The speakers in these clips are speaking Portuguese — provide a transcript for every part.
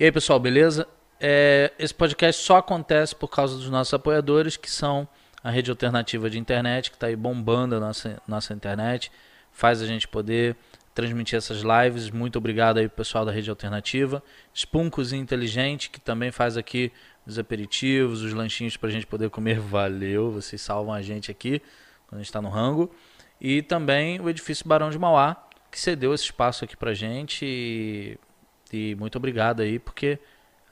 E aí, pessoal, beleza? É, esse podcast só acontece por causa dos nossos apoiadores, que são a rede alternativa de internet, que está aí bombando a nossa, nossa internet, faz a gente poder transmitir essas lives. Muito obrigado aí, pessoal da rede alternativa. Spuncos Inteligente, que também faz aqui os aperitivos, os lanchinhos para a gente poder comer. Valeu, vocês salvam a gente aqui quando a gente está no rango. E também o edifício Barão de Mauá, que cedeu esse espaço aqui para gente. E, e muito obrigado aí, porque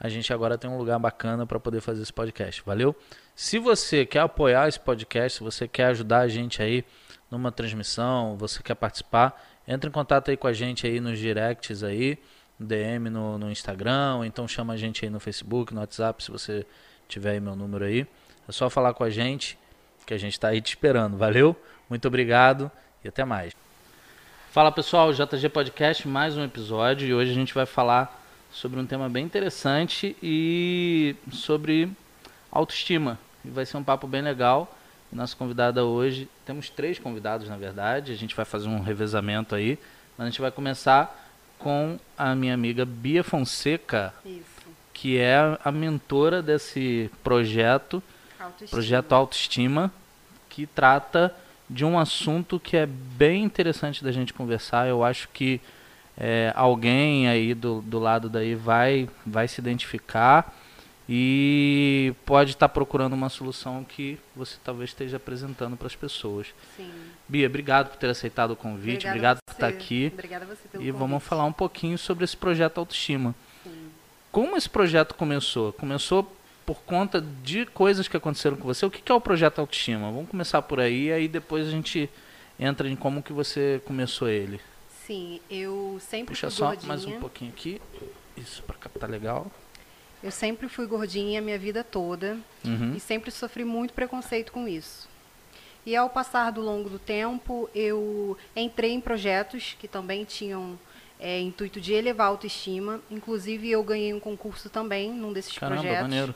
a gente agora tem um lugar bacana para poder fazer esse podcast. Valeu? Se você quer apoiar esse podcast, se você quer ajudar a gente aí numa transmissão, você quer participar, entre em contato aí com a gente aí nos directs aí, DM no, no Instagram, ou então chama a gente aí no Facebook, no WhatsApp, se você tiver aí meu número aí. É só falar com a gente, que a gente está aí te esperando. Valeu? Muito obrigado e até mais. Fala pessoal, JG Podcast, mais um episódio e hoje a gente vai falar sobre um tema bem interessante e sobre autoestima. E vai ser um papo bem legal. Nossa convidada hoje, temos três convidados na verdade, a gente vai fazer um revezamento aí, mas a gente vai começar com a minha amiga Bia Fonseca, Isso. que é a mentora desse projeto, Autoestima. projeto Autoestima, que trata de um assunto que é bem interessante da gente conversar. Eu acho que é, alguém aí do, do lado daí vai, vai se identificar e pode estar procurando uma solução que você talvez esteja apresentando para as pessoas. Sim. Bia, obrigado por ter aceitado o convite, Obrigada obrigado por estar você. aqui. Obrigada a você pelo E vamos convite. falar um pouquinho sobre esse projeto Autoestima. Sim. Como esse projeto começou? Começou por conta de coisas que aconteceram com você. O que é o projeto Autoestima? Vamos começar por aí, aí depois a gente entra em como que você começou ele. Sim, eu sempre Puxa só gordinha. mais um pouquinho aqui. Isso, para captar legal. Eu sempre fui gordinha a minha vida toda Uhum. e sempre sofri muito preconceito com isso. E ao passar do longo do tempo, eu entrei em projetos que também tinham é, intuito de elevar a autoestima. Inclusive, eu ganhei um concurso também num desses Caramba, projetos. maneiro.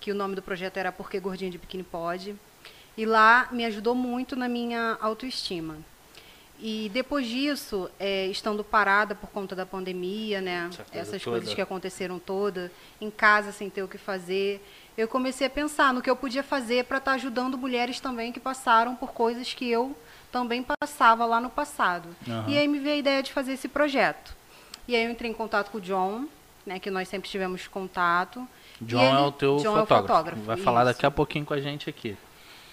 Que o nome do projeto era Porque Gordinha de Biquíni Pode. E lá me ajudou muito na minha autoestima. E depois disso, é, estando parada por conta da pandemia, né, Essa coisa essas toda. coisas que aconteceram toda, em casa sem ter o que fazer, eu comecei a pensar no que eu podia fazer para estar ajudando mulheres também que passaram por coisas que eu também passava lá no passado. Aham. E aí me veio a ideia de fazer esse projeto. E aí eu entrei em contato com o John, né, que nós sempre tivemos contato. John ele- é o teu John é o fotógrafo. fotógrafo, Vai falar isso. daqui a pouquinho com a gente aqui.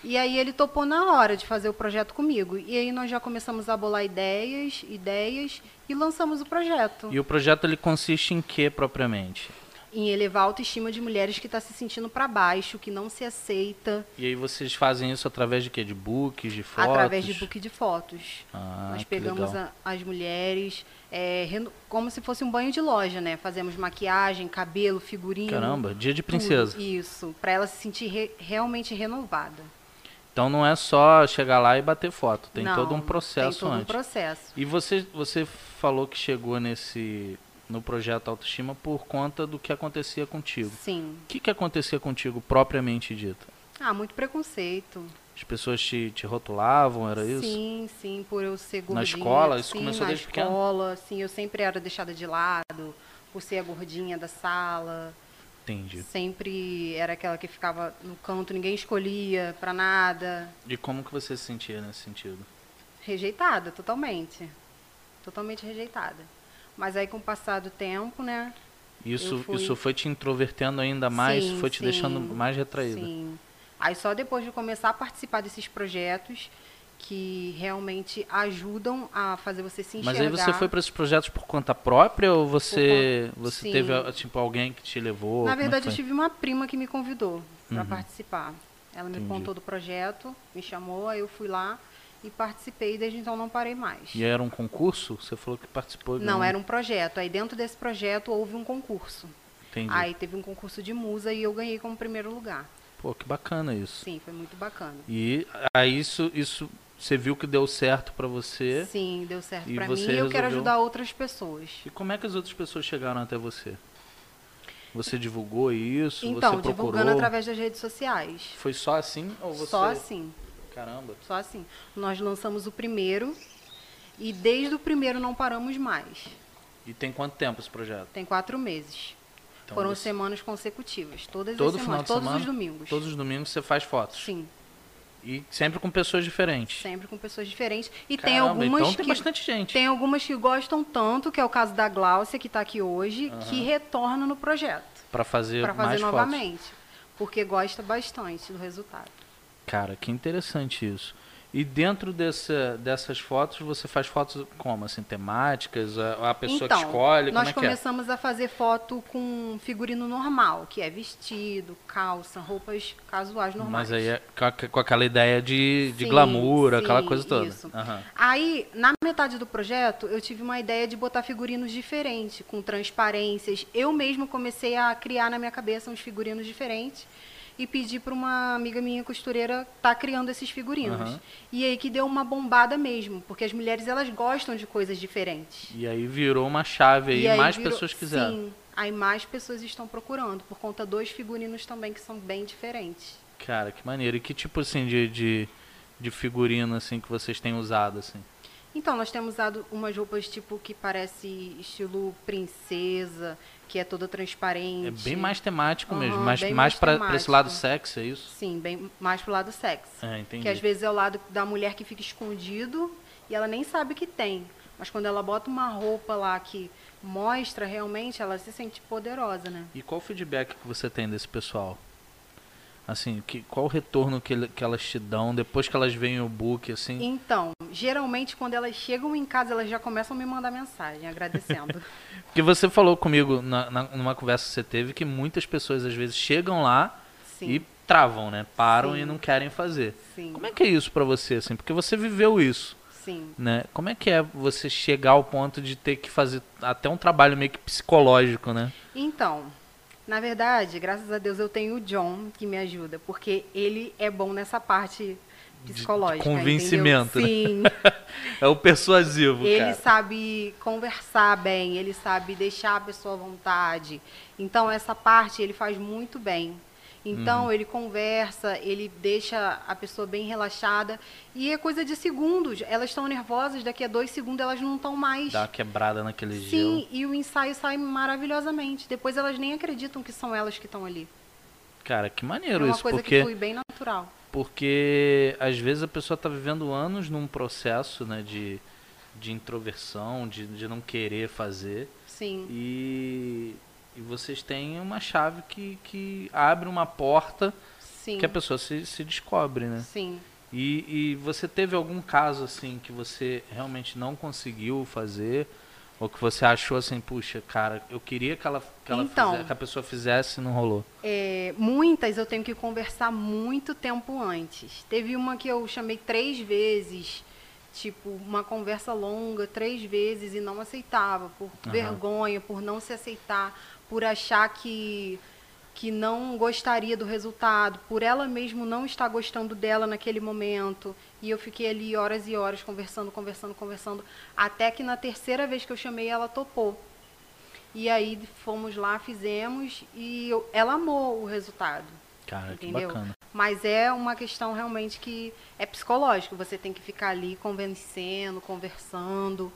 E aí ele topou na hora de fazer o projeto comigo. E aí nós já começamos a bolar ideias, ideias e lançamos o projeto. E o projeto ele consiste em que propriamente? Em elevar a autoestima de mulheres que estão se sentindo para baixo, que não se aceita, E aí vocês fazem isso através de quê? De books, de fotos? através de book de fotos. Ah, nós pegamos a- as mulheres é, como se fosse um banho de loja, né? Fazemos maquiagem, cabelo, figurinha. Caramba, dia de princesa. Isso, para ela se sentir re- realmente renovada. Então não é só chegar lá e bater foto, tem Não, todo um processo Tem todo um antes. processo. E você, você falou que chegou nesse no projeto Autoestima por conta do que acontecia contigo. Sim. O que, que acontecia contigo propriamente dito? Ah, muito preconceito. As pessoas te, te rotulavam, era isso? Sim, sim, por eu ser gordinha. escola? Isso sim, começou na desde pequena? escola, sim, eu sempre era deixada de lado, por ser a gordinha da sala. Entendi. Sempre era aquela que ficava no canto, ninguém escolhia pra nada. E como que você se sentia nesse sentido? Rejeitada, totalmente. Totalmente rejeitada. Mas aí com o passar do tempo, né? Isso, fui- isso foi te introvertendo ainda mais, Sim, foi te sim, deixando mais retraída. Sim. Aí só depois de começar a participar desses projetos que realmente ajudam a fazer você se Mas enxergar. aí você foi para esses projetos por conta própria ou você, conta- você sim. teve tipo alguém que te levou? Na é verdade, eu tive uma prima que me convidou para Uhum. participar. Ela me Entendi. contou do projeto, me chamou, aí eu fui lá e participei, desde então não parei mais. E era um concurso? Você falou que participou? de Não, um- era um projeto. Aí dentro desse projeto houve um concurso. Entendi. Aí teve um concurso de musa e eu ganhei como primeiro lugar. Pô, que bacana isso. Sim, foi muito bacana. E aí isso, isso você viu que deu certo para você? Sim, deu certo para mim você e eu quero resolveu- ajudar outras pessoas. E como é que as outras pessoas chegaram até você? Você divulgou isso? Então, você procurou? divulgando através das redes sociais. Foi só assim ou você? Só assim, Caramba. só assim. Nós lançamos o primeiro e desde o primeiro não paramos mais. E tem quanto tempo esse projeto? Tem quatro meses. Então Foram semanas consecutivas, todas Todo as semanas, todos semana? os domingos. Todos os domingos você faz fotos. Sim, E sempre com pessoas diferentes. sempre com pessoas diferentes. E tem Caramba, algumas então tem que bastante gente. tem algumas que gostam tanto, que é o caso da Gláucia, que está aqui hoje, que retorna no projeto Pra fazer para fazer mais fotos. novamente, porque gosta bastante do resultado. Cara, que interessante isso. E dentro dessa, dessas fotos, você faz fotos como? Assim, temáticas? A, a pessoa então, que escolhe? nós é é? começamos a fazer foto com figurino normal, que é vestido, calça, roupas casuais normais. Mas aí é com, aquela ideia de, de Sim, glamour, sim, aquela coisa toda. isso. Aham. Aí, na metade do projeto, eu tive uma ideia de botar figurinos diferentes, com transparências. Eu mesma comecei a criar na minha cabeça uns figurinos diferentes e pedi para uma amiga minha costureira estar criando esses figurinos. Aham. E aí que deu uma bombada mesmo, porque as mulheres elas gostam de coisas diferentes. E aí virou uma chave aí, E aí mais virou- pessoas quiseram. Sim, aí mais pessoas estão procurando, por conta dos figurinos também que são bem diferentes. Cara, que maneiro. E que tipo assim de, de, de figurino assim que vocês têm usado assim? Então, nós temos usado umas roupas tipo que parece estilo princesa, que é toda transparente. É bem mais temático mesmo, Aham, mais, mais mais pra esse lado sexy, é isso? Sim, bem mais pro lado sexy. É, entendi. Que às vezes é o lado da mulher que fica escondido e ela nem sabe que tem. Mas quando ela bota uma roupa lá que mostra realmente, ela se sente poderosa, né? E qual o feedback que você tem desse pessoal? Assim, que, qual o retorno que, ele- que elas te dão depois que elas veem o book, assim? Então, geralmente quando elas chegam em casa, elas já começam a me mandar mensagem agradecendo. Porque você falou comigo na, na- numa conversa que você teve que muitas pessoas às vezes chegam lá Sim. e travam, né? Param Sim. e não querem fazer. Sim. Como é que é isso pra você, assim? Porque você viveu isso, Sim. né? Como é que é você chegar ao ponto de ter que fazer até um trabalho meio que psicológico, né? Então, na verdade, graças a Deus eu tenho o John que me ajuda, porque ele é bom nessa parte psicológica. convencimento, né? entendeu? Sim. É o persuasivo, Ele cara. sabe conversar bem, ele sabe deixar a pessoa à vontade. Então, essa parte ele faz muito bem. Então, Uhum. ele conversa, ele deixa a pessoa bem relaxada. E é coisa de segundos. Elas estão nervosas, daqui a dois segundos elas não estão mais. Dá uma quebrada naquele Sim, gelo. e o ensaio sai maravilhosamente. Depois elas nem acreditam que são elas que estão ali. Cara, que É maneiro uma isso, coisa porque que flui bem natural. porque às vezes a pessoa está vivendo anos num processo, né, de de introversão, de, de não querer fazer Sim. e e vocês têm uma chave que, que abre uma porta Sim. que a pessoa se, se descobre, né? Sim. E, e você teve algum caso assim que você realmente não conseguiu fazer? Ou que você achou assim, puxa, cara, eu queria que ela, que, ela Então. fizesse- que a pessoa fizesse e não rolou. É, muitas eu tenho que conversar muito tempo antes. Teve uma que eu chamei três vezes, tipo, uma conversa longa, três vezes, e não aceitava, por Aham. vergonha, por não se aceitar, por achar que, que não gostaria do resultado, por ela mesmo não estar gostando dela naquele momento. E eu fiquei ali horas e horas conversando, conversando, conversando, até que na terceira vez que eu chamei, ela topou. E aí fomos lá, fizemos e eu- ela amou o resultado. Cara, que Entendeu? bacana. Mas é uma questão realmente que é psicológico. Você tem que ficar ali convencendo, conversando,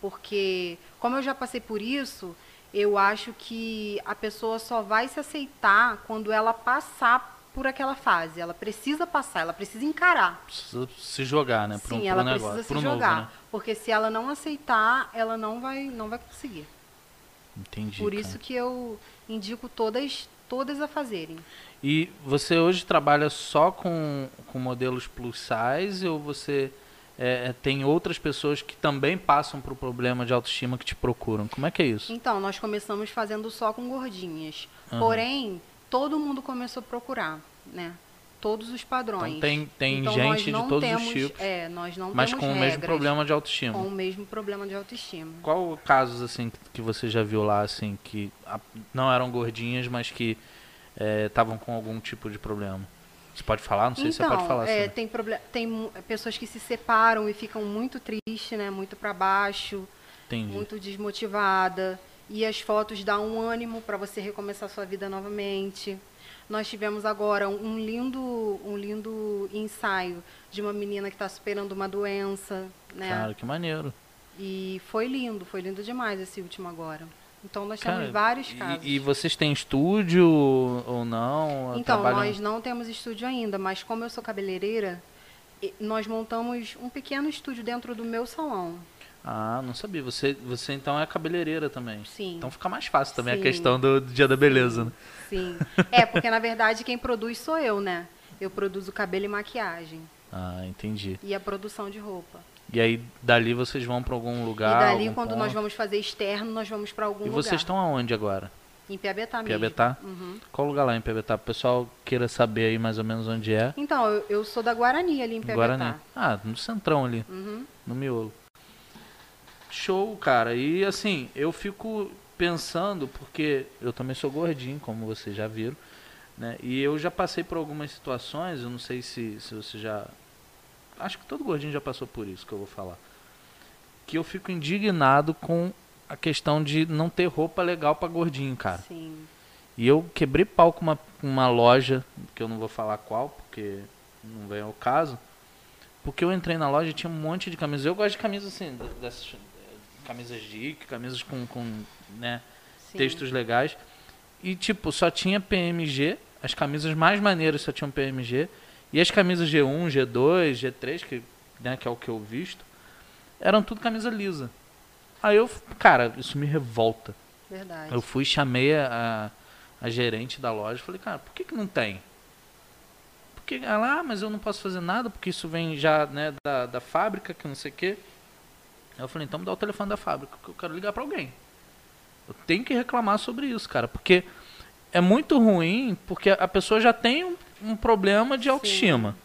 porque como eu já passei por isso, eu acho que a pessoa só vai se aceitar quando ela passar por aquela fase. Ela precisa passar, ela precisa encarar. Precisa se jogar, né? Pro, Sim, pro ela negócio, precisa se pro jogar, novo, né? porque se ela não aceitar, ela não vai, não vai conseguir. Entendi. Por cara. isso que eu indico todas, todas a fazerem. E você hoje trabalha só com, com modelos plus size ou você é, tem outras pessoas que também passam por problema de autoestima que te procuram? Como é que é isso? Então, nós começamos fazendo só com gordinhas. Aham. Porém, todo mundo começou a procurar, né? Todos os padrões. Então tem, tem Então, gente de todos temos, os tipos, É, nós não mas com o mesmo regras, problema de autoestima. Com o mesmo problema de autoestima. Qual casos assim que- você já viu lá assim que não eram gordinhas, mas que estavam com algum tipo de problema? Você pode falar? Não sei se você pode falar. é, assim. tem, tem pessoas que se separam e ficam muito tristes, né? Muito para baixo, Entendi. muito desmotivada. E as fotos dão um ânimo para você recomeçar sua vida novamente. Nós tivemos agora um lindo, um lindo ensaio de uma menina que está superando uma doença, né? Cara, que maneiro. E foi lindo, foi lindo demais esse último agora. Então nós Cara, temos vários e- casos. E, vocês têm estúdio ou não? Então, Trabalham- nós não temos estúdio ainda, mas como eu sou cabeleireira, e- nós montamos um pequeno estúdio dentro do meu salão. Ah, não sabia. Você, você então é cabeleireira também. Sim. Então fica mais fácil também a Sim. questão do, do dia da beleza, né? Sim. É, porque na verdade quem produz sou eu, né? Eu produzo cabelo e maquiagem. Ah, entendi. E a produção de roupa. E aí dali vocês vão pra algum lugar? e dali, quando nós ponto? vamos fazer externo, nós vamos para algum E lugar. vocês estão aonde agora? Em Piabetá mesmo. Piabetá? Uhum. Qual lugar lá em Piabetá? O pessoal queira saber aí mais ou menos onde é. Então, eu, eu sou da Guarani ali em Piabetá. Guarani. Ah, no centrão ali, Uhum. no miolo. Show, cara. E assim, eu fico pensando, porque eu também sou gordinho, como vocês já viram, né? E eu já passei por algumas situações, eu não sei se, se você já. Acho que todo gordinho já passou por isso que eu vou falar. Que eu fico indignado com a questão de não ter roupa legal pra gordinho, cara. Sim. E eu quebrei pau com uma, uma loja, que eu não vou falar qual, porque não vem ao caso. Porque eu entrei na loja e tinha um monte de camisas. Eu gosto de camisas assim, de- dessas eh, camisas geek, camisas com, com né, Sim. textos legais. E tipo, só tinha PMG, as camisas mais maneiras só tinham PMG. E as camisas G1, G2, G3, que, né, que é o que eu visto, eram tudo camisa lisa. Aí eu, cara, isso me revolta. Verdade. Eu fui, chamei a, a, gerente da loja, falei, cara, por que, que não tem? Porque ela, ah, mas eu não posso fazer nada, porque isso vem já, né, da, da fábrica, que não sei o quê. Aí eu falei, então me dá o telefone da fábrica, que eu quero ligar pra alguém. Eu tenho que reclamar sobre isso, cara, porque é muito ruim, porque a pessoa já tem um, um problema de autoestima.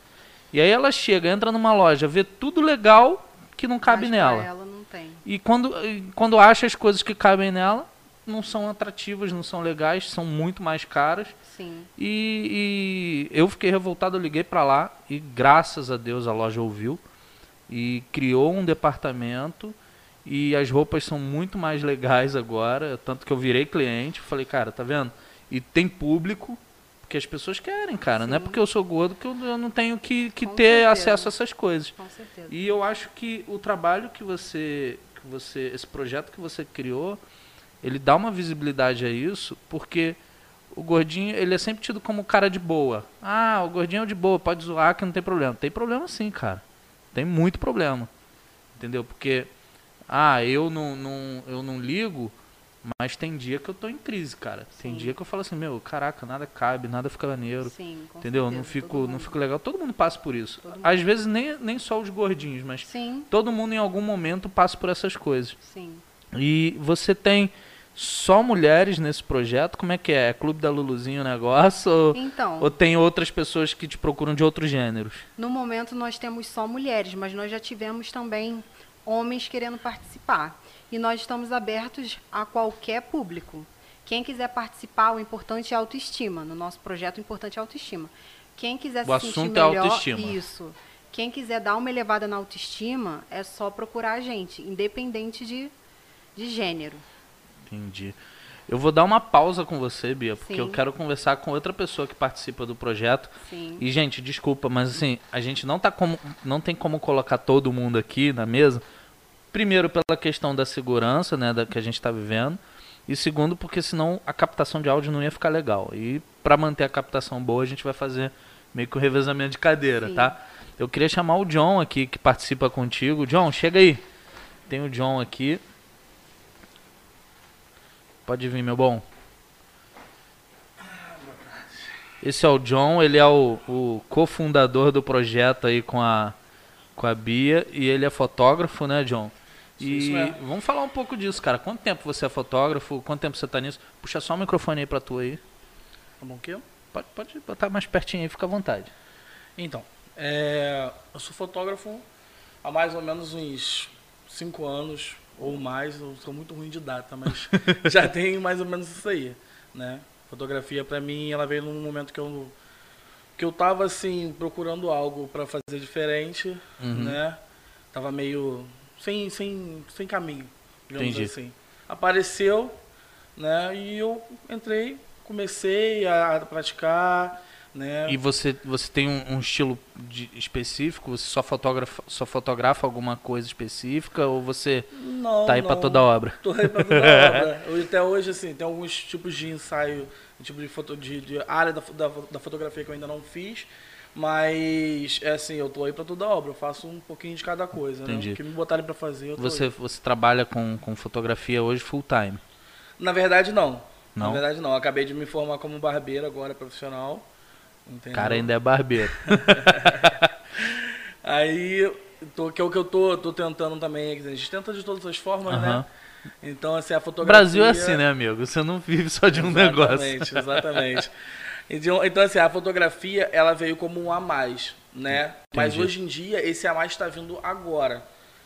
E aí ela chega, entra numa loja, vê tudo legal que não cabe Mas nela. Ela não tem. E quando, quando acha as coisas que cabem nela, não são atrativas, não são legais, são muito mais caras. Sim. E, e eu fiquei revoltado, eu liguei pra lá e graças a Deus a loja ouviu e criou um departamento e as roupas são muito mais legais agora, tanto que eu virei cliente, falei, cara, tá vendo? E tem público, porque as pessoas querem, cara, não é Sim. porque eu sou gordo que eu, eu não tenho que, que Com ter certeza. acesso a essas coisas. Com certeza. E eu acho que o trabalho que você, que você, esse projeto que você criou, ele dá uma visibilidade a isso, porque o gordinho, ele é sempre tido como cara de boa. Ah, o gordinho é de boa, pode zoar que não tem problema. Tem problema sim, cara. Tem muito problema. Entendeu? Porque ah, eu não, não eu não ligo, mas tem dia que eu tô em crise, cara. Tem Sim. dia que eu falo assim, meu, caraca, nada cabe, nada fica maneiro. Sim, Entendeu? certeza, Não fico, não mundo. fico legal. Todo mundo passa por isso. Todo mundo. Às vezes nem, nem só os gordinhos, mas Sim, todo mundo em algum momento passa por essas coisas. sim. E você tem só mulheres nesse projeto? Como é que é? É Clube da Luluzinho o negócio? Ou, Então, ou tem outras pessoas que te procuram de outros gêneros? no momento nós temos só mulheres, mas nós já tivemos também homens querendo participar. E nós estamos abertos a qualquer público. Quem quiser participar, o importante é a autoestima. No nosso projeto, o importante é a autoestima. Quem quiser O se sentir assunto é melhor, autoestima. isso. Quem quiser dar uma elevada na autoestima, é só procurar a gente, independente de, de gênero. Entendi. Eu vou dar uma pausa com você, Bia, porque Sim. eu quero conversar com outra pessoa que participa do projeto. Sim. E, gente, desculpa, mas assim, a gente não, tá como, não tem como colocar todo mundo aqui na mesa. Primeiro, pela questão da segurança, né, da que a gente está vivendo. E segundo, porque senão a captação de áudio não ia ficar legal. E para manter a captação boa, a gente vai fazer meio que o revezamento de cadeira, Sim. tá? Eu queria chamar o John aqui, que participa contigo. John, chega aí. Tem o John aqui. Pode vir, meu bom. Esse é o John, ele é o, o cofundador do projeto aí com a, com a Bia e ele é fotógrafo, né, John? E Isso mesmo. vamos falar um pouco disso, cara. Quanto tempo você é fotógrafo? Quanto tempo você tá nisso? Puxa só o microfone aí pra tu aí. Tá bom que Pode, pode botar mais pertinho aí, fica à vontade. Então, é, eu sou fotógrafo há mais ou menos uns 5 anos ou mais. Eu sou muito ruim de data, mas já tenho mais ou menos isso aí, né? Fotografia pra mim, ela veio num momento que eu que eu tava assim procurando algo pra fazer diferente, Uhum. né? Tava meio sem sem sem caminho, digamos Entendi. assim. Apareceu, né? E eu entrei, comecei a praticar, né? E você, você tem um, um estilo de- específico? Você só fotografa, só fotografa alguma coisa específica ou você Não, tá aí não. toda obra? Tô aí pra toda obra. Até hoje, assim, tem alguns tipos de ensaio, tipo de, foto, de, de área da, da, da fotografia que eu ainda não fiz. Mas, é assim, eu tô aí pra toda obra. Eu faço um pouquinho de cada coisa, Entendi. né? O que me botarem pra fazer, eu tô Você, aí. você trabalha com, com fotografia hoje full time? Na verdade, não. Não? Na verdade, não. Eu acabei de me formar como barbeiro agora, profissional. O Entendeu? cara ainda é barbeiro. Aí, tô, que é o que eu tô, tô tentando também. A gente tenta de todas as formas, né? Então, assim, a O fotografia... Brasil é assim, né, amigo? Você não vive só de um negócio. Exatamente, exatamente. Então, então, assim, a fotografia, ela veio como um a mais, né? Mas Entendi. hoje em dia, esse a mais está vindo agora,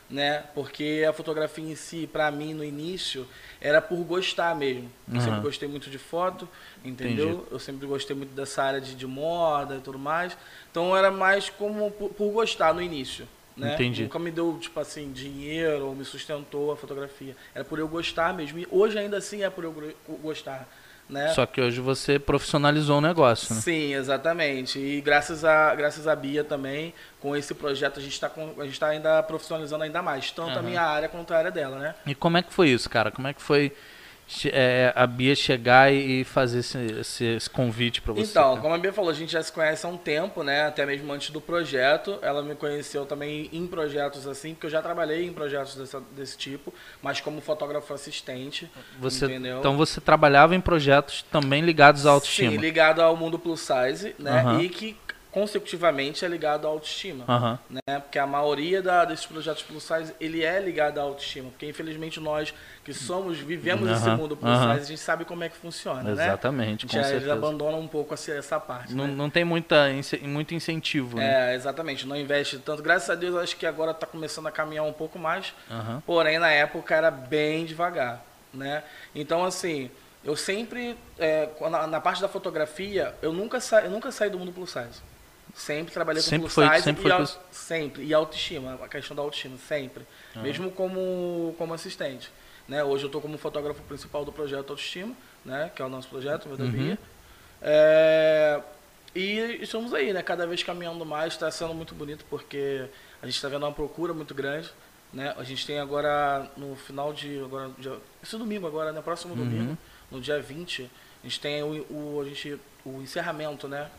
né? Porque a fotografia em si, pra mim, no início, era por gostar mesmo. Eu Aham. sempre gostei muito de foto, entendeu? Entendi. Eu sempre gostei muito dessa área de, de moda e tudo mais. Então, era mais como por, por gostar no início. Né? Entendi. Nunca me deu, tipo assim, dinheiro ou me sustentou a fotografia. Era por eu gostar mesmo. E hoje ainda assim é por eu gostar. Né? Só que hoje você profissionalizou o negócio, né? Sim, exatamente. E graças a, graças a Bia também, com esse projeto, a gente está tá ainda profissionalizando ainda mais, tanto a Aham. minha área quanto a área dela, né? E como é que foi isso, cara? Como é que foi é, a Bia chegar e fazer esse, esse, esse convite pra você? Então, cara? como a Bia falou, a gente já se conhece há um tempo, né? Até mesmo antes do projeto. Ela me conheceu também em projetos assim, porque eu já trabalhei em projetos dessa- desse tipo, mas como fotógrafo assistente. Você, entendeu? então você trabalhava em projetos também ligados à autoestima. Sim, ligado ao mundo plus size, né? Aham. E que consecutivamente é ligado à autoestima. Aham. né? Porque a maioria da- desses projetos plus size, ele é ligado à autoestima. Porque infelizmente nós que somos, vivemos esse Aham, mundo plus aham. size, a gente sabe como é que funciona, né? Exatamente, com gente, eles abandonam um pouco essa, essa parte, Não, né? não tem muita, muito incentivo, né? É, exatamente, não investe tanto. Graças a Deus, acho que agora está começando a caminhar um pouco mais. Porém, na época era bem devagar, né? Então, assim, eu sempre, é, na, na parte da fotografia, eu nunca, sa, eu nunca saí do mundo plus size. Sempre trabalhei com Sempre plus foi- size sempre e foi plus- sempre e autoestima, a questão da autoestima, sempre. Mesmo como como assistente, né? Hoje eu estou como fotógrafo principal do projeto Autoestima, né? Que é o nosso projeto, o Uhum. É, e estamos aí, né? Cada vez caminhando mais, está sendo muito bonito porque a gente está vendo uma procura muito grande, né? A gente tem agora no final de agora dia, esse domingo agora, né? Próximo Uhum. domingo, no dia 20, a gente tem o, o a gente o encerramento, né?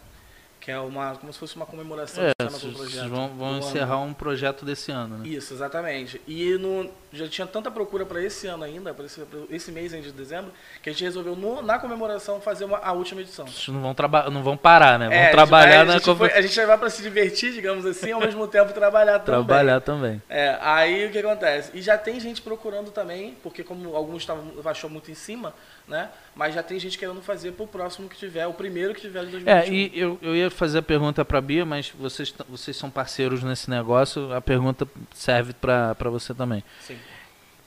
Que é uma como se fosse uma comemoração É, do projeto. vão, vão do ano. encerrar um projeto desse ano, né? Isso, exatamente. E no, já tinha tanta procura para esse ano ainda, para esse, esse mês ainda de dezembro, que a gente resolveu no- na comemoração fazer uma, a última edição. Vocês não vão, não vão parar, né? Vão É, a gente trabalhar na gente, foi- a gente vai para se divertir, digamos assim, ao mesmo tempo trabalhar também. Trabalhar também. É, aí o que acontece? E já tem gente procurando também, porque como alguns estavam achou muito em cima, né? Mas já tem gente querendo fazer pro próximo que tiver, o primeiro que tiver de 2021. É, e eu, eu ia fazer a pergunta pra Bia, mas vocês, vocês são parceiros nesse negócio, a pergunta serve pra você também. Sim.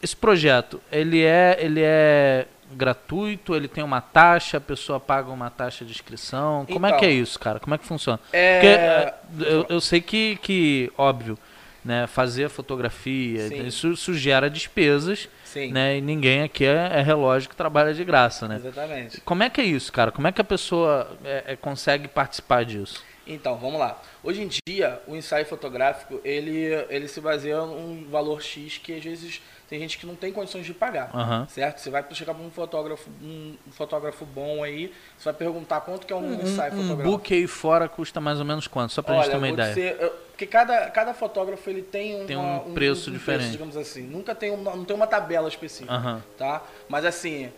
Esse projeto, ele é, ele é gratuito, ele tem uma taxa, a pessoa paga uma taxa de inscrição. Como é Então. que é isso, cara? Como é que funciona? É, Porque é, eu, eu sei que, que, óbvio, né, fazer a fotografia, Sim. isso, isso gera despesas, sim, né? E ninguém aqui é, é relógio que trabalha de graça, né? exatamente. Como é que é isso, cara? Como é que a pessoa é, é, consegue participar disso? Então, vamos lá. Hoje em dia, o ensaio fotográfico, ele, ele se baseia num valor X que às vezes tem gente que não tem condições de pagar. Aham. Certo? Você vai chegar para um fotógrafo, um fotógrafo bom aí, você vai perguntar quanto que é um, Um, ensaio um fotográfico. book aí fora custa mais ou menos quanto? Só pra gente ter uma ideia. dizer, eu- porque cada, cada fotógrafo ele tem, uma- Tem um preço diferente. digamos assim. Nunca tem uma, não tem uma tabela específica, Aham. tá? Mas assim,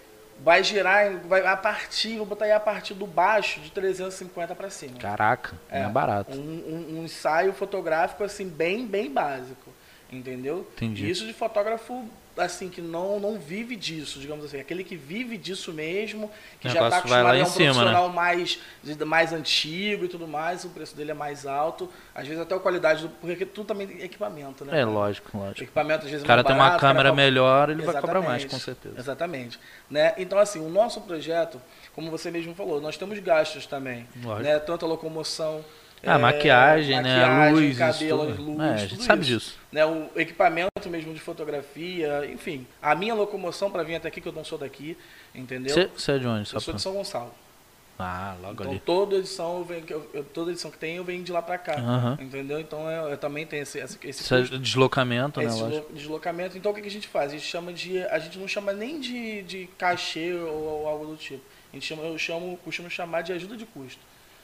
vai girar, vai a partir, vou botar aí a partir do baixo de 350 para cima. Caraca, não é barato. Um, um- um ensaio fotográfico assim bem bem básico, entendeu? Entendi. Isso de fotógrafo assim que não não vive disso, digamos assim, aquele que vive disso mesmo, que já está acostumado a um cima, né? profissional mais de- mais antigo e tudo mais, o preço dele é mais alto, às vezes até a qualidade do porque tudo também tem equipamento, né? É lógico, lógico. equipamento às vezes O é cara mais tem uma barato, cara câmera cobra- melhor, ele vai cobrar mais, Exatamente. com certeza. Exatamente. Né? Então, assim, o nosso projeto, como você mesmo falou, nós temos gastos também. Lógico. Né? Tanto a locomoção. Ah, é, maquiagem, né? maquiagem, Luzes, cabelo, tudo. luz, É, a gente sabe isso. disso. Né? O equipamento mesmo de fotografia, enfim. A minha locomoção para vir até aqui, que eu não sou daqui, entendeu? Você é de onde? Eu sou pra... de São Gonçalo. Ah, logo Então ali. toda edição, eu venho, eu- toda edição que tem, eu venho de lá pra cá. Entendeu? Então eu, eu também tenho esse, esse, esse Isso é custo, deslocamento, né? esse lógico. deslo- deslocamento. Então o que, que a gente faz? A gente chama de. A gente não chama nem de, de cachê ou, ou algo do tipo. A gente chama, eu chamo, costumo chamar de ajuda de custo.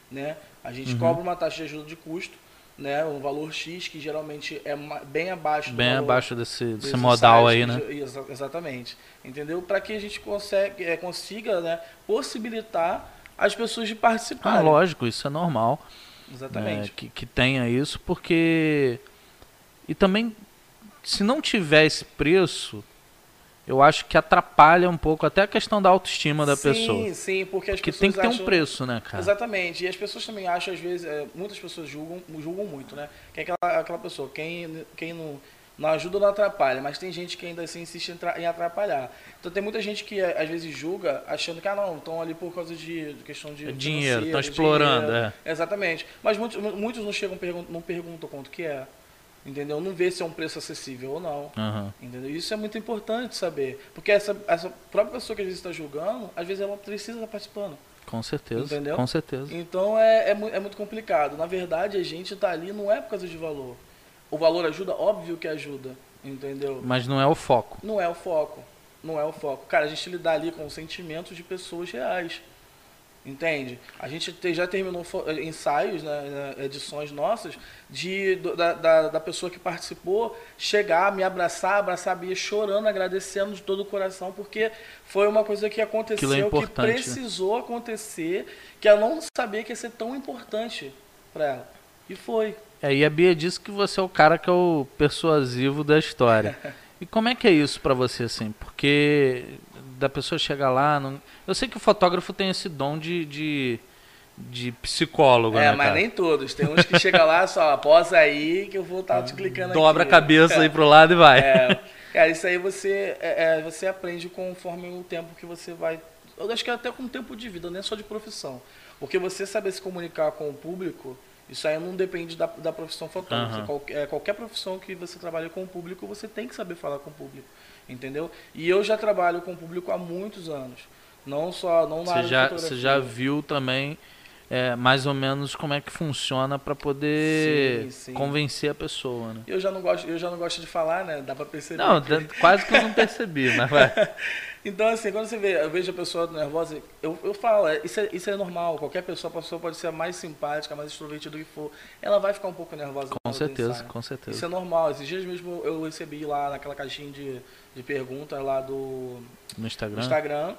Né? A gente Uhum. cobra uma taxa de ajuda de custo, né? Um valor X que geralmente é bem abaixo do Bem abaixo desse, desse modal aí, né? exa- Exatamente. Entendeu? Para que a gente consegue, é, consiga né, possibilitar as pessoas de Ah, participarem. lógico, isso é normal. Exatamente. né, que, que tenha isso, porque. E também, se não tiver esse preço, eu acho que atrapalha um pouco até a questão da autoestima da sim, pessoa. Sim, porque as Que pessoas tem que ter um preço, né, cara? Exatamente. E as pessoas também acham, às vezes, é, muitas pessoas julgam, julgam muito, né? Que é aquela, aquela pessoa, quem, quem não, não ajuda não atrapalha, mas tem gente que ainda assim insiste em, tra- em atrapalhar. Então tem muita gente que é, às vezes julga achando que, ah, não, estão ali por causa de, de questão de. É dinheiro, estão explorando, dinheiro. é. Exatamente. Mas muitos, muitos não chegam, não perguntam quanto que é. Entendeu? Não vê se é um preço acessível ou não. Aham. Entendeu? Isso é muito importante saber. Porque essa, essa própria pessoa que às vezes está julgando, às vezes ela precisa estar participando. Com certeza. Entendeu? Com certeza. Então é, é, é muito complicado. Na verdade, a gente tá ali não é por causa de valor. O valor ajuda? Óbvio que ajuda. Entendeu? Mas não é o foco. Não é o foco. Não é o foco. Cara, a gente lidar ali com sentimentos de pessoas reais. Entende? A gente te- já terminou ensaios, né, né, edições nossas, de, da, da, da pessoa que participou chegar, me abraçar, abraçar a Bia chorando, agradecendo de todo o coração, porque foi uma coisa que aconteceu, é que né? precisou acontecer, que ela não sabia que ia ser tão importante para ela. E foi. É, e a Bia disse que você é o cara que é o persuasivo da história. E como é que é isso pra você, assim? Porque da pessoa chegar lá. Não... Eu sei que o fotógrafo tem esse dom de, de, de psicólogo, É, né? mas cara? nem todos. Tem uns que chegam lá só, posa aí que eu vou estar te clicando Dobra a aqui. cabeça aí pro lado e vai. É, cara, isso aí você, é, é, você aprende conforme o tempo que você vai. Eu acho que até com o tempo de vida, não é só de profissão. Porque você saber se comunicar com o público, isso aí não depende da, da profissão fotógrafa. Aham. Qualquer, qualquer profissão que você trabalhe com o público, você tem que saber falar com o público. Entendeu? E eu já trabalho com o público há muitos anos. Não só não na Você já, você já viu também é, mais ou menos como é que funciona pra poder Sim, sim. convencer a pessoa, né? Eu já não gosto, eu já não gosto de falar, né? Dá pra perceber. Não, que- quase que eu não percebi, mas vai. Então, assim, quando você vê, eu vejo a pessoa nervosa, eu, eu falo, é, isso, é, isso é normal. Qualquer pessoa, a pessoa pode ser mais simpática, mais extrovertida que for. Ela vai ficar um pouco nervosa. Com do certeza, com Isso certeza. é normal. Esses dias mesmo eu recebi lá naquela caixinha de, de perguntas lá do, No Instagram. Instagram,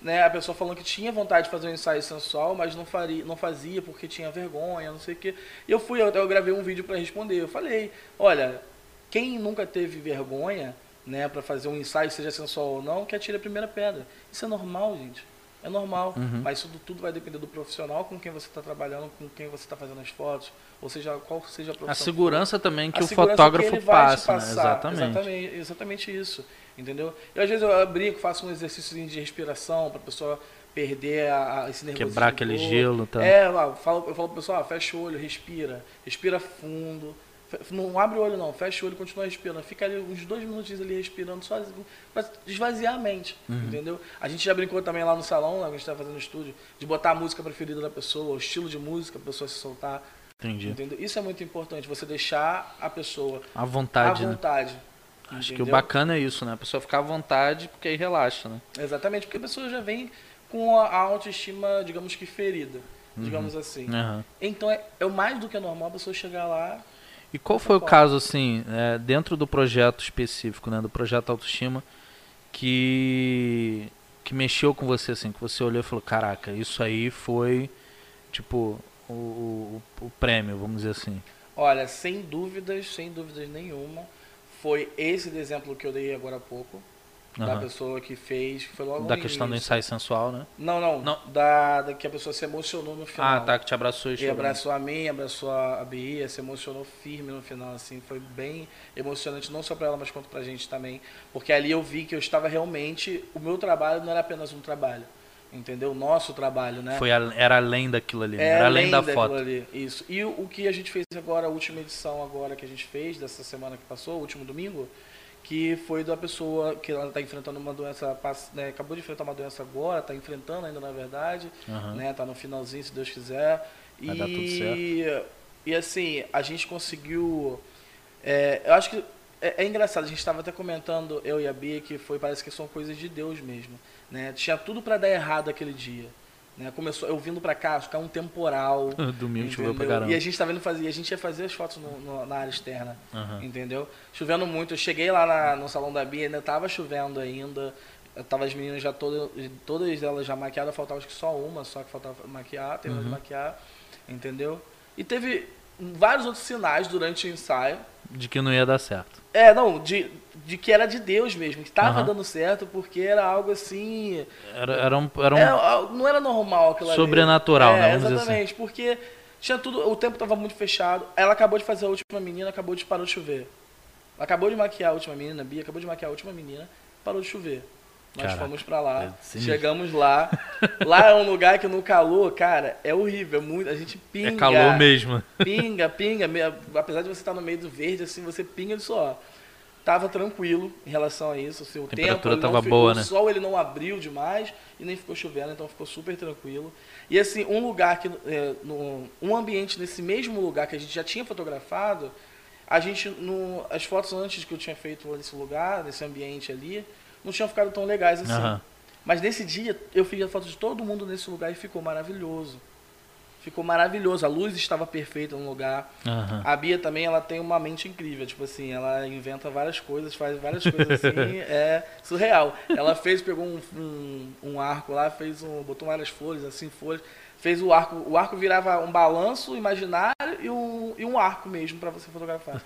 né? A pessoa falando que tinha vontade de fazer um ensaio sensual, mas não, faria, não fazia porque tinha vergonha, não sei o quê. E eu fui, eu, eu gravei um vídeo para responder. Eu falei, olha, quem nunca teve vergonha, né, para fazer um ensaio, seja sensual ou não, que atire a primeira pedra. Isso é normal, gente. É normal, Uhum. mas isso tudo vai depender do profissional com quem você está trabalhando, com quem você está fazendo as fotos, ou seja, qual seja a profissão. A segurança também que a o fotógrafo que passa, né? Exatamente. exatamente. Exatamente isso. Entendeu? Eu, às vezes eu brinco, faço um exercício de respiração para a pessoa perder a, a, esse nervosismo. Quebrar aquele gelo, tá? É, eu falo, eu falo pro pessoal, ah, fecha o olho, respira. Respira fundo. Não abre o olho não, fecha o olho e continua respirando. Fica ali uns dois minutinhos ali respirando, só para esvaziar a mente, Uhum. entendeu? A gente já brincou também lá no salão, né, que a gente estava fazendo no estúdio, de botar a música preferida da pessoa, o estilo de música, a pessoa se soltar. Entendi. Entendeu? Isso é muito importante, você deixar a pessoa À vontade, à né? vontade. Acho que o entendeu? bacana é isso, né? A pessoa ficar à vontade, porque aí relaxa, né? Exatamente, porque a pessoa já vem com a autoestima, digamos que ferida, Uhum. digamos assim. Aham. Então é, é mais do que normal a pessoa chegar lá. E qual foi o caso, assim, é, dentro do projeto específico, né? Do projeto Autoestima, que, que mexeu com você, assim, que você olhou e falou, caraca, isso aí foi, tipo, o, o, o prêmio, vamos dizer assim. Olha, sem dúvidas, sem dúvidas nenhuma, foi esse exemplo que eu dei agora há pouco, da Aham. pessoa que fez, foi logo Da questão do início. ensaio sensual, né? Não, não, Não. Da, da que a pessoa se emocionou no final. Ah, tá, que te abraçou e chorou. abraçou a mim, abraçou a Bia, se emocionou firme no final, assim, foi bem emocionante, não só para ela, mas quanto pra gente também, porque ali eu vi que eu estava realmente, o meu trabalho não era apenas um trabalho, entendeu? O nosso trabalho, né? Foi a- era além daquilo ali, né? É era além da daquilo foto. Ali, isso. E o, o que a gente fez agora, a última edição agora que a gente fez, dessa semana que passou, o último domingo, que foi da pessoa que ela está enfrentando uma doença, né, acabou de enfrentar uma doença agora, está enfrentando ainda na verdade, uhum. né, tá no finalzinho se Deus quiser. Vai e, dar tudo certo. e assim, a gente conseguiu. É, eu acho que é, é engraçado, a gente estava até comentando, eu e a Bia, que foi, parece que são coisas de Deus mesmo. Né? Tinha tudo para dar errado aquele dia. Né? Começou, eu vindo para cá, ficar um temporal. Domingo choveu pra caramba. E a gente tava indo fazer, a gente ia fazer as fotos no, no, na área externa, uhum. entendeu? Chovendo muito. Eu cheguei lá na, no salão da Bia, ainda tava chovendo ainda. Tava as meninas já todas, todas elas já maquiadas, faltava acho que só uma, só que faltava maquiar, terminou uhum. de maquiar, entendeu? E teve vários outros sinais durante o ensaio. De que não ia dar certo. É, não, de, de que era de Deus mesmo, que estava uhum. dando certo, porque era algo assim. Era, era um. Era um é, não era normal aquilo Sobrenatural, ali. né? É, exatamente, assim. porque tinha tudo. O tempo estava muito fechado. Ela acabou de fazer a última menina, acabou de parar de chover. Acabou de maquiar a última menina, a Bia acabou de maquiar a última menina, parou de chover. Nós Caraca, fomos para lá, é chegamos lá. lá é um lugar que no calor, cara, é horrível. É muito, a gente pinga. É calor mesmo. Pinga, pinga. Apesar de você estar no meio do verde, assim, você pinga de suor. Tava tranquilo em relação a isso. Assim, o a temperatura tempo, ficou, boa, o né? O sol ele não abriu demais e nem ficou chovendo, então ficou super tranquilo. E assim, um lugar que. É, no, um ambiente nesse mesmo lugar que a gente já tinha fotografado, a gente. No, as fotos antes que eu tinha feito nesse lugar, nesse ambiente ali não tinham ficado tão legais assim. Uhum. Mas nesse dia eu fiz a foto de todo mundo nesse lugar e ficou maravilhoso. Ficou maravilhoso. A luz estava perfeita no lugar. Uhum. A Bia também, ela tem uma mente incrível. Tipo assim, ela inventa várias coisas, faz várias coisas assim. é surreal. Ela fez, pegou um, um, um, arco lá, fez um, botou várias flores, assim, folhas. Fez o arco. O arco virava um balanço imaginário e um, e um arco mesmo para você fotografar.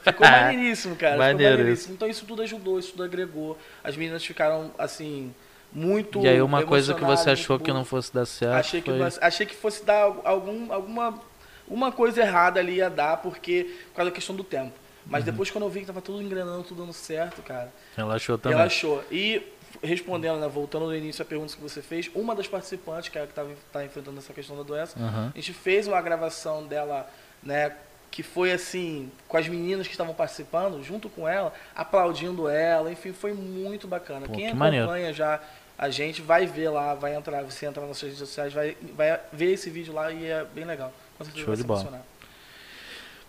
Ficou maneiríssimo, cara. Maneiríssimo. Então isso tudo ajudou, isso tudo agregou. As meninas ficaram, assim, muito. E aí uma coisa que você achou que não fosse dar certo. Achei que, foi... achei que fosse dar algum, alguma uma coisa errada ali ia dar, porque. Por causa da questão do tempo. Mas uhum. depois quando eu vi que tava tudo engrenando, tudo dando certo, cara. Relaxou também. Relaxou. E respondendo, né, voltando no início a pergunta que você fez, uma das participantes, que é a que estava tá enfrentando essa questão da doença, uhum. a gente fez uma gravação dela, né, que foi assim, com as meninas que estavam participando, junto com ela, aplaudindo ela, enfim, foi muito bacana. Pô, Quem que acompanha maneiro. já a gente vai ver lá, vai entrar, você entra nas nossas redes sociais, vai, vai ver esse vídeo lá e é bem legal. Com certeza Show de bola.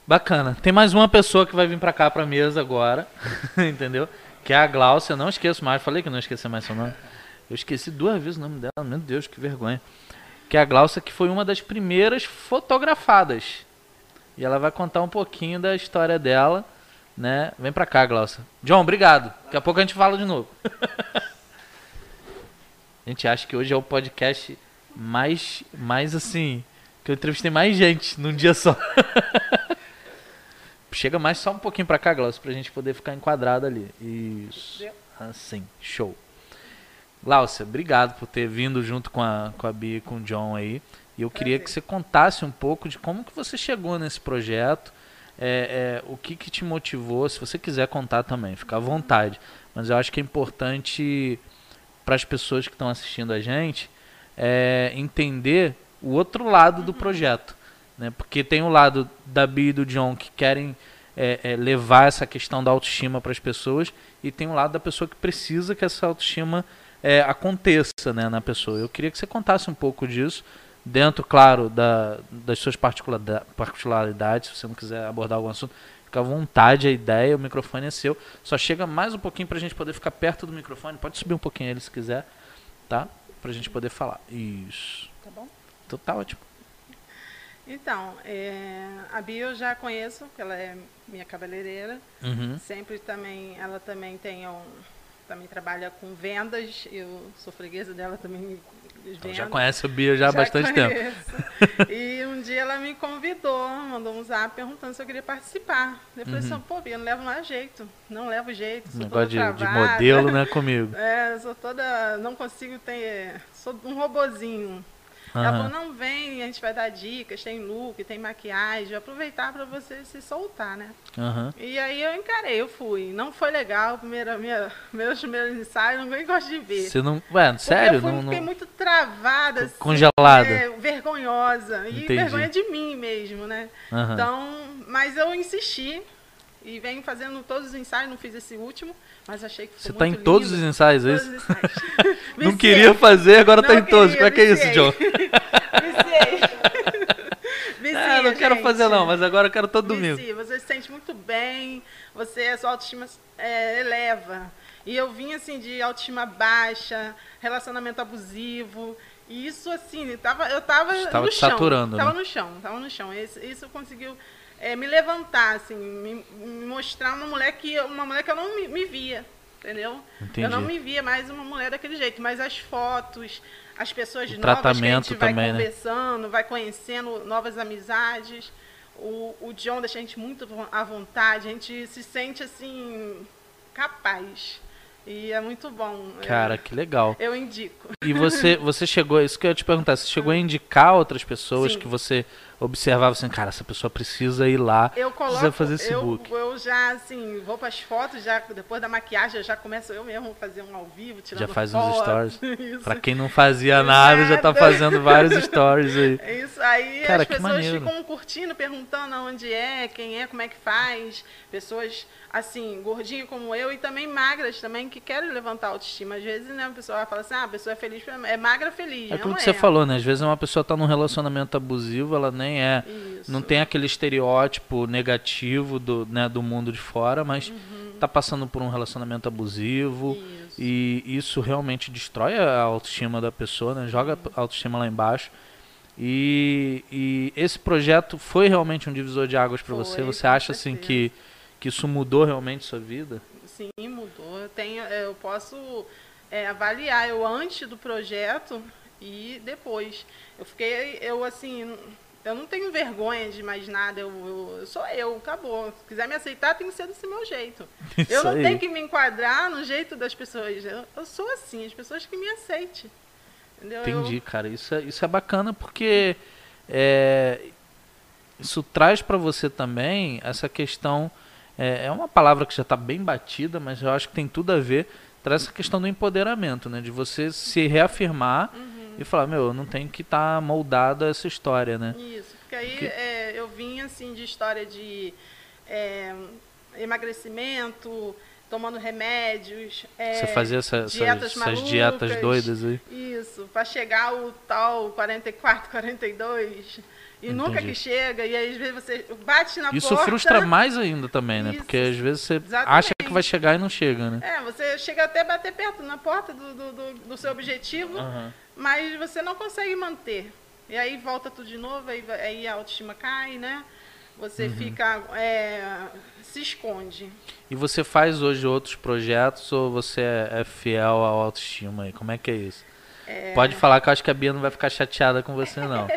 Bacana. Tem mais uma pessoa que vai vir pra cá pra mesa agora, entendeu? Que é a Glaucia, não esqueço mais, falei que não esqueci mais seu nome. Eu esqueci duas vezes o nome dela, meu Deus, que vergonha. Que é a Glaucia, que foi uma das primeiras fotografadas e ela vai contar um pouquinho da história dela, né? Vem pra cá, Glaucia. John, obrigado. Daqui a pouco a gente fala de novo. a gente acha que hoje é o podcast mais, mais assim, que eu entrevistei mais gente num dia só. Chega mais só um pouquinho pra cá, Glaucia, pra gente poder ficar enquadrado ali. Isso. Assim, show. Glaucia, obrigado por ter vindo junto com a, com a Bia e com o John aí. E eu queria que você contasse um pouco de como que você chegou nesse projeto, é, é, o que, que te motivou, se você quiser contar também, fica à vontade. Mas eu acho que é importante para as pessoas que estão assistindo a gente é, entender o outro lado do projeto. Né? Porque tem o lado da Bia e do John que querem é, é, levar essa questão da autoestima para as pessoas e tem o lado da pessoa que precisa que essa autoestima é, aconteça né, na pessoa. Eu queria que você contasse um pouco disso, dentro, claro, da, das suas particularidades, se você não quiser abordar algum assunto, fica à vontade, a ideia, o microfone é seu. Só chega mais um pouquinho para a gente poder ficar perto do microfone, pode subir um pouquinho ele se quiser, tá? Para a gente poder falar. Isso. Tá bom? Então tá ótimo. Então, é, a Bia eu já conheço, ela é minha cabeleireira. Uhum. Sempre também, ela também tem um, também trabalha com vendas. Eu sou freguesa dela também então já conhece a Bia já há bastante conheço. tempo. e um dia ela me convidou, mandou um zap perguntando se eu queria participar. Eu falei uhum. assim, pô, Bia, não levo mais jeito. Não levo jeito. Sou Negócio de, de, modelo, né, comigo. É, sou toda. Não consigo ter. Sou um robozinho. Uhum. Ela falou, não vem, a gente vai dar dicas, tem look, tem maquiagem, aproveitar para você se soltar, né? Uhum. E aí eu encarei, eu fui. Não foi legal, primeira, minha, meus primeiros ensaios, ninguém gosta de ver. Você não. Ué, sério? Eu fui, não, fiquei não... muito travada, assim, congelada. É, vergonhosa. E Entendi. vergonha de mim mesmo, né? Uhum. Então, mas eu insisti e venho fazendo todos os ensaios, não fiz esse último, mas achei que Você está em todos os ensaios, é isso? Não queria fazer, agora está em todos. Como é que é isso, John? Vicia, é, não quero fazer não, mas agora eu quero todo domingo. Vicia, você se sente muito bem, você, a sua autoestima é, eleva. E eu vim assim de autoestima baixa, relacionamento abusivo. E isso assim, eu tava, eu tava Estava no chão. saturando, tava né? no chão, tava no chão. Isso, isso conseguiu é, me levantar, assim, me, me, mostrar uma mulher que uma mulher que eu não me, me via, entendeu? Entendi. Eu não me via mais uma mulher daquele jeito, mas as fotos, as pessoas o novas tratamento que a gente vai também, né? conversando, né? vai conhecendo novas amizades. O, o John deixa a gente muito à vontade, a gente se sente assim capaz. E é muito bom. Cara, eu, que legal. Eu indico. E você, você chegou, isso que eu ia te perguntar, você chegou a indicar outras pessoas Sim. que você observava assim, cara, essa pessoa precisa ir lá, eu coloco, precisa fazer esse eu, book. Eu já, assim, vou para as fotos, já, depois da maquiagem, eu já começo eu mesmo fazer um ao vivo, tirando Já faz foto, uns stories. Pra quem não fazia nada, já tá Nada. fazendo vários stories aí. É Isso aí Cara, as pessoas maneiro. ficam curtindo, perguntando onde é, quem é, como é que faz. Pessoas assim, gordinhas como eu e também magras também que querem levantar a autoestima. Às vezes, né, a pessoa fala assim: "Ah, a pessoa é feliz, é magra feliz". É aquilo que é. você falou, né? Às vezes uma pessoa tá num relacionamento abusivo, ela nem é. Isso. Não tem aquele estereótipo negativo do, né, do mundo de fora, mas tá passando por um relacionamento abusivo. Uhum. Isso. E isso realmente destrói a autoestima da pessoa, né? Joga a autoestima lá embaixo. E, e esse projeto foi realmente um divisor de águas para você? Você acha assim que, que isso mudou realmente sua vida? Sim, mudou. Eu tenho, eu posso é, avaliar eu antes do projeto e depois. Eu fiquei, eu assim, eu não tenho vergonha de mais nada. Eu, eu, eu sou eu, acabou. Se quiser me aceitar, tem que ser desse meu jeito. Isso eu não aí. tenho que me enquadrar no jeito das pessoas. Eu, eu sou assim, as pessoas que me aceitem. Entendeu? Eu- Entendi, cara. Isso é, isso é bacana porque é, isso traz para você também essa questão. É, é uma palavra que já está bem batida, mas eu acho que tem tudo a ver. Traz essa questão do empoderamento, né? De você se reafirmar Uhum. E falar, meu, eu não tenho que estar moldado a essa história, né? Isso, porque aí Porque- é, eu vim assim de história de é, emagrecimento, tomando remédios. é, você fazia essa, essas, dietas essas dietas malucas. doidas aí. Isso, para chegar o tal 44, 42. E nunca Entendi. que chega, e aí às vezes você bate na Isso porta. frustra mais ainda também, né? Isso, Porque às vezes você exatamente. acha que vai chegar e não chega, né? É, você chega até a bater perto na porta do, do, do, do seu objetivo, Aham. mas você não consegue manter. E aí volta tudo de novo, aí, aí a autoestima cai, né? Você Uhum. fica. é, se esconde. E você faz hoje outros projetos ou você é, é fiel à autoestima aí? Como é que é isso? Pode falar que eu acho que a Bia não vai ficar chateada com você, não.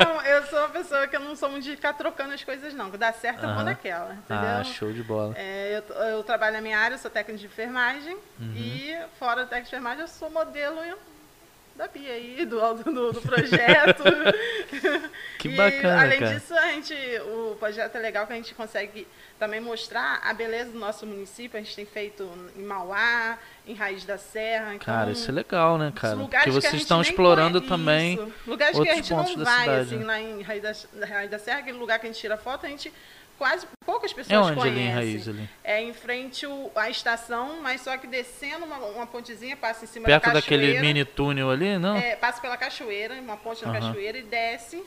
Não, eu sou uma pessoa que eu não sou muito de ficar trocando as coisas, não. Quando dá certo, eu Aham. vou naquela, entendeu? ah, show de bola. É, eu, eu trabalho na minha área, eu sou técnica de enfermagem Uhum. e fora da técnica de enfermagem eu sou modelo da Bia aí, do, do, do projeto. Que E, bacana, além cara. disso, a gente, o projeto é legal que a gente consegue também mostrar a beleza do nosso município. A gente tem feito em Mauá, em Raiz da Serra. Então, Cara, isso é legal, né, cara? lugares que a vocês gente estão explorando conhece. também Isso. lugares que a outros gente pontos não da vai, cidade, assim, né? lá em Raiz da, Raiz da Serra, aquele lugar que a gente tira foto, a gente quase poucas pessoas É onde conhecem. ali em Raiz ali? É em frente o- à estação, mas só que descendo uma, uma pontezinha, passa em cima Perto da cachoeira. daquele mini túnel ali, não? É, passa pela cachoeira, uma ponte na Aham. cachoeira e desce.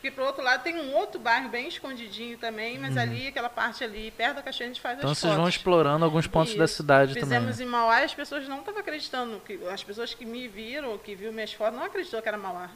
Porque pro outro lado tem um outro bairro bem escondidinho também, mas ali, aquela parte ali, perto da cachoeira, a gente faz Uhum. Então as vocês vão fotos. explorando alguns pontos da Isso. cidade também. Fizemos né? em Mauá e as pessoas não estavam acreditando. Que, as pessoas que me viram, que viu minhas fotos, não acreditou que era Mauá.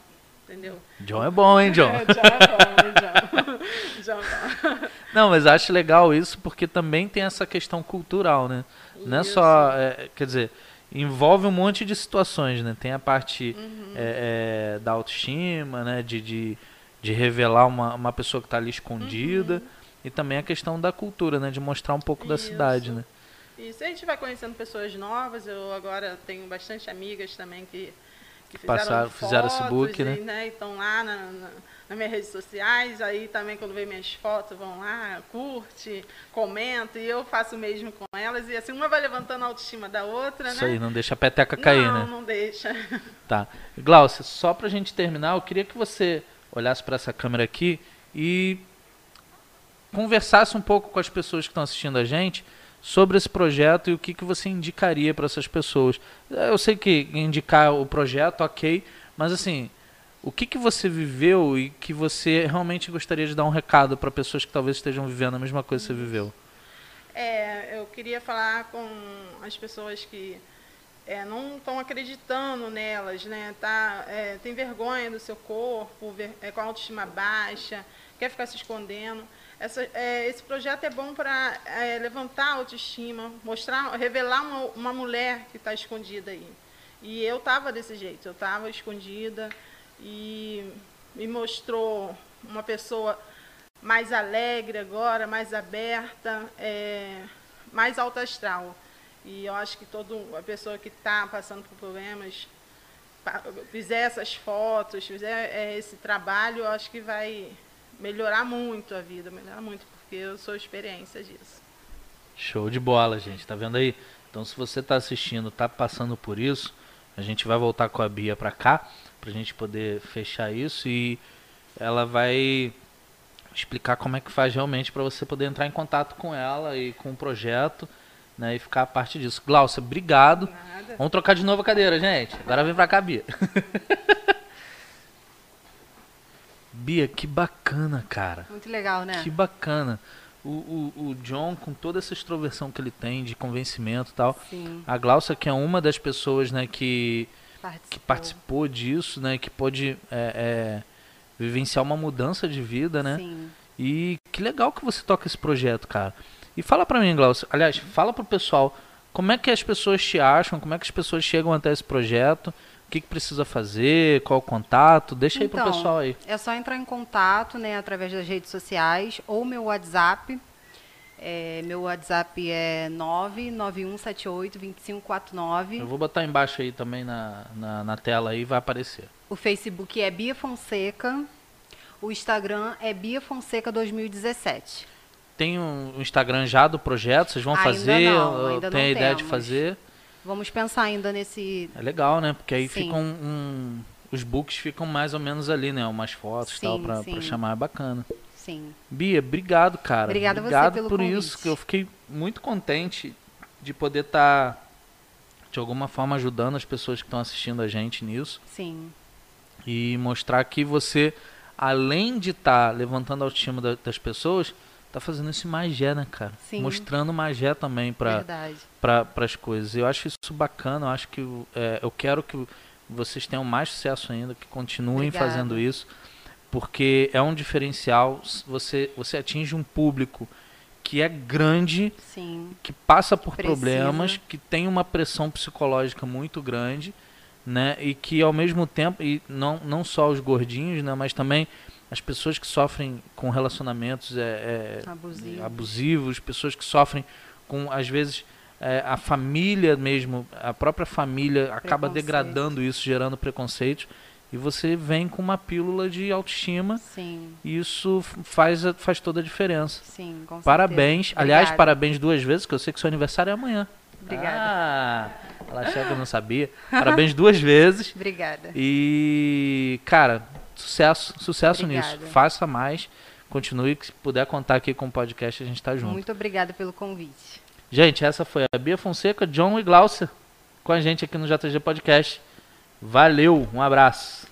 Entendeu? John é bom, hein, John? É, John é bom, John. John é bom. Não, mas acho legal isso porque também tem essa questão cultural, né? Não é Isso. só. é, quer dizer, envolve um monte de situações, né? Tem a parte Uhum. é, é, da autoestima, né? De, de, de revelar uma, uma pessoa que está ali escondida. E também a questão da cultura, né? De mostrar um pouco da Uhum. Isso. cidade, né? Isso, a gente vai conhecendo pessoas novas. Eu agora tenho bastante amigas também que, que fizeram, Passaram- fizeram esse book, e, né? E estão lá na, na, nas minhas redes sociais. Aí também, quando vê minhas fotos, vão lá, curte, comenta. E eu faço o mesmo com elas. E assim, uma vai levantando a autoestima da outra, Isso né? aí, não deixa a peteca cair, não, né? não deixa. Tá. Glaucia, só pra gente terminar, eu queria que você olhasse para essa câmera aqui e conversasse um pouco com as pessoas que estão assistindo a gente sobre esse projeto e o que, que você indicaria para essas pessoas. Eu sei que indicar o projeto, ok, mas assim, o que, que você viveu e que você realmente gostaria de dar um recado para pessoas que talvez estejam vivendo a mesma coisa que você viveu? É, eu queria falar com as pessoas que é, não estão acreditando nelas, né? Tá, é, tem vergonha do seu corpo, ver, é, com a autoestima baixa, quer ficar se escondendo. Essa, é, esse projeto é bom para é, levantar a autoestima, mostrar, revelar uma, uma mulher que está escondida aí. E eu estava desse jeito, eu estava escondida e me mostrou uma pessoa mais alegre agora, mais aberta, é, mais alta astral. E eu acho que toda a pessoa que está passando por problemas fizer essas fotos, fizer é, esse trabalho, eu acho que vai melhorar muito a vida, melhorar muito, porque eu sou experiência disso. Show de bola, gente. Tá vendo aí? Então, se você está assistindo, está passando por isso, a gente vai voltar com a Bia para cá, para a gente poder fechar isso e ela vai explicar como é que faz realmente para você poder entrar em contato com ela e com o projeto, né, e ficar a parte disso. Glaucia, obrigado. Nada. Vamos trocar de novo a cadeira, gente. Agora vem para cá, Bia. Bia, que bacana, cara. Muito legal, né? Que bacana. O, o, o, John, com toda essa extroversão que ele tem de convencimento e tal. Sim. A Glaucia, que é uma das pessoas né, que, participou. que participou disso, né? Que pôde é, é, vivenciar uma mudança de vida, né? Sim. E que legal que você toca esse projeto, cara. E fala pra mim, Glaucia. Aliás, fala pro pessoal como é que as pessoas te acham, como é que as pessoas chegam até esse projeto que, que precisa fazer, qual o contato? Deixa aí então, para o pessoal aí. É só entrar em contato né, através das redes sociais ou meu WhatsApp. É, meu WhatsApp é 991782549. Eu vou botar embaixo aí também na, na, na tela aí, vai aparecer. O Facebook é Bia Fonseca. O Instagram é Bia Fonseca 2017. Tem um Instagram já do projeto? Vocês vão ainda fazer? Não, ainda tem não a ideia temos. de fazer? Vamos pensar ainda nesse. É legal, né? Porque aí ficam um, os books ficam mais ou menos ali, né? Umas fotos e tal para chamar é bacana. Sim. Bia, obrigado, cara. Obrigada obrigado você pelo por convite. isso, que eu fiquei muito contente de poder estar tá, de alguma forma ajudando as pessoas que estão assistindo a gente nisso. Sim. E mostrar que você, além de estar tá levantando a autoestima das pessoas, tá fazendo esse magé, né, cara? Sim. Mostrando magé também para para as coisas. Eu acho isso bacana, eu acho que é, eu quero que vocês tenham mais sucesso ainda, que continuem Obrigada. fazendo isso, porque é um diferencial, você você atinge um público que é grande, Sim. que passa por problemas, que tem uma pressão psicológica muito grande, né? E que ao mesmo tempo, e não, não só os gordinhos, né, mas também as pessoas que sofrem com relacionamentos é, é, abusivos. abusivos, pessoas que sofrem com, às vezes, é, a família mesmo, a própria família acaba degradando isso, gerando preconceitos. E você vem com uma pílula de autoestima. Sim. E isso faz, faz toda a diferença. Sim, com Parabéns. Aliás, parabéns duas vezes, que eu sei que seu aniversário é amanhã. Obrigada. Ah, ela chega, eu não sabia. Parabéns duas vezes. Obrigada. E, cara, Sucesso, sucesso Obrigada. nisso. Faça mais. Continue. Se puder contar aqui com o podcast, a gente está junto. Muito obrigada pelo convite. Gente, essa foi a Bia Fonseca, John e Glaucia com a gente aqui no JG Podcast. Valeu, um abraço.